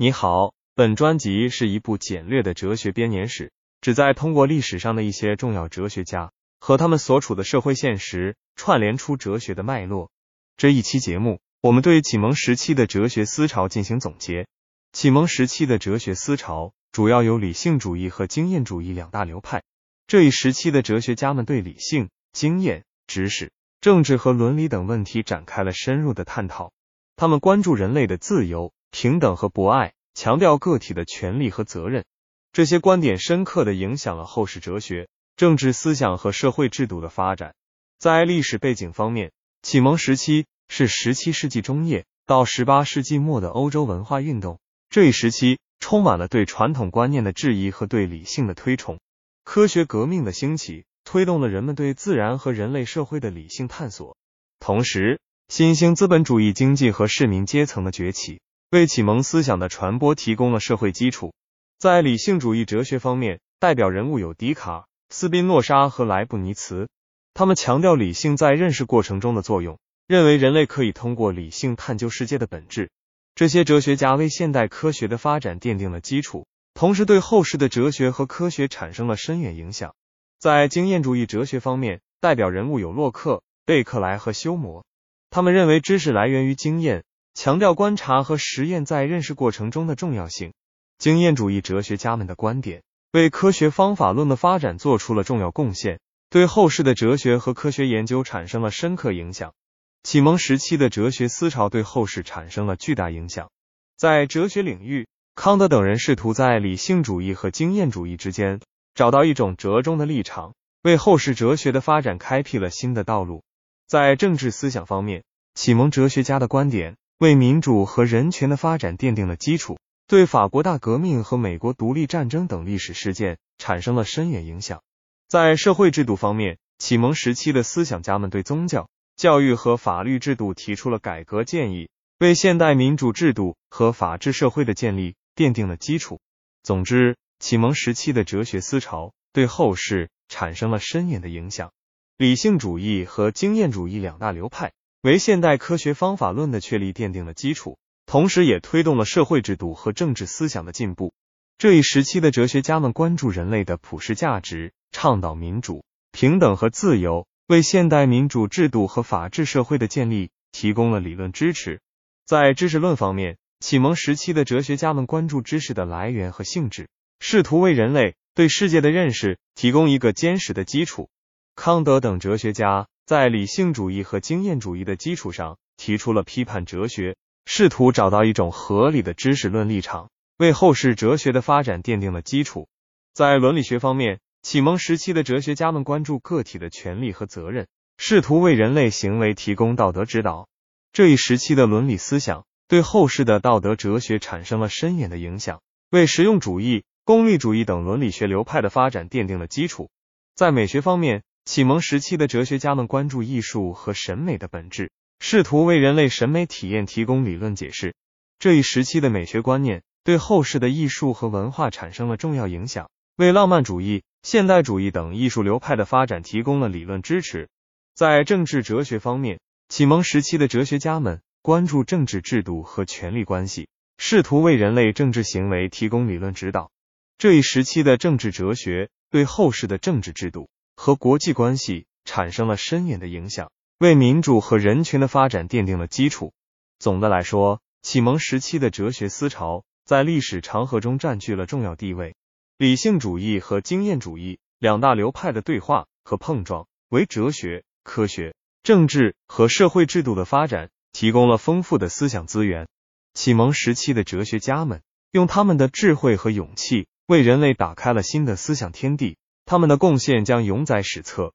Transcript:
你好，本专辑是一部简略的哲学编年史，旨在通过历史上的一些重要哲学家和他们所处的社会现实，串联出哲学的脉络。这一期节目，我们对启蒙时期的哲学思潮进行总结。启蒙时期的哲学思潮主要有理性主义和经验主义两大流派。这一时期的哲学家们对理性、经验、知识、政治和伦理等问题展开了深入的探讨。他们关注人类的自由。平等和博爱，强调个体的权利和责任，这些观点深刻的影响了后世哲学、政治思想和社会制度的发展。在历史背景方面，启蒙时期是十七世纪中叶到十八世纪末的欧洲文化运动。这一时期充满了对传统观念的质疑和对理性的推崇。科学革命的兴起推动了人们对自然和人类社会的理性探索，同时新兴资本主义经济和市民阶层的崛起。为启蒙思想的传播提供了社会基础。在理性主义哲学方面，代表人物有笛卡尔、斯宾诺莎和莱布尼茨。他们强调理性在认识过程中的作用，认为人类可以通过理性探究世界的本质。这些哲学家为现代科学的发展奠定了基础，同时对后世的哲学和科学产生了深远影响。在经验主义哲学方面，代表人物有洛克、贝克莱和休谟。他们认为知识来源于经验。强调观察和实验在认识过程中的重要性。经验主义哲学家们的观点为科学方法论的发展做出了重要贡献，对后世的哲学和科学研究产生了深刻影响。启蒙时期的哲学思潮对后世产生了巨大影响。在哲学领域，康德等人试图在理性主义和经验主义之间找到一种折中的立场，为后世哲学的发展开辟了新的道路。在政治思想方面，启蒙哲学家的观点。为民主和人权的发展奠定了基础，对法国大革命和美国独立战争等历史事件产生了深远影响。在社会制度方面，启蒙时期的思想家们对宗教、教育和法律制度提出了改革建议，为现代民主制度和法治社会的建立奠定了基础。总之，启蒙时期的哲学思潮对后世产生了深远的影响。理性主义和经验主义两大流派。为现代科学方法论的确立奠定了基础，同时也推动了社会制度和政治思想的进步。这一时期的哲学家们关注人类的普世价值，倡导民主、平等和自由，为现代民主制度和法治社会的建立提供了理论支持。在知识论方面，启蒙时期的哲学家们关注知识的来源和性质，试图为人类对世界的认识提供一个坚实的基础。康德等哲学家。在理性主义和经验主义的基础上，提出了批判哲学，试图找到一种合理的知识论立场，为后世哲学的发展奠定了基础。在伦理学方面，启蒙时期的哲学家们关注个体的权利和责任，试图为人类行为提供道德指导。这一时期的伦理思想对后世的道德哲学产生了深远的影响，为实用主义、功利主义等伦理学流派的发展奠定了基础。在美学方面，启蒙时期的哲学家们关注艺术和审美的本质，试图为人类审美体验提供理论解释。这一时期的美学观念对后世的艺术和文化产生了重要影响，为浪漫主义、现代主义等艺术流派的发展提供了理论支持。在政治哲学方面，启蒙时期的哲学家们关注政治制度和权力关系，试图为人类政治行为提供理论指导。这一时期的政治哲学对后世的政治制度。和国际关系产生了深远的影响，为民主和人权的发展奠定了基础。总的来说，启蒙时期的哲学思潮在历史长河中占据了重要地位。理性主义和经验主义两大流派的对话和碰撞，为哲学、科学、政治和社会制度的发展提供了丰富的思想资源。启蒙时期的哲学家们用他们的智慧和勇气，为人类打开了新的思想天地。他们的贡献将永载史册。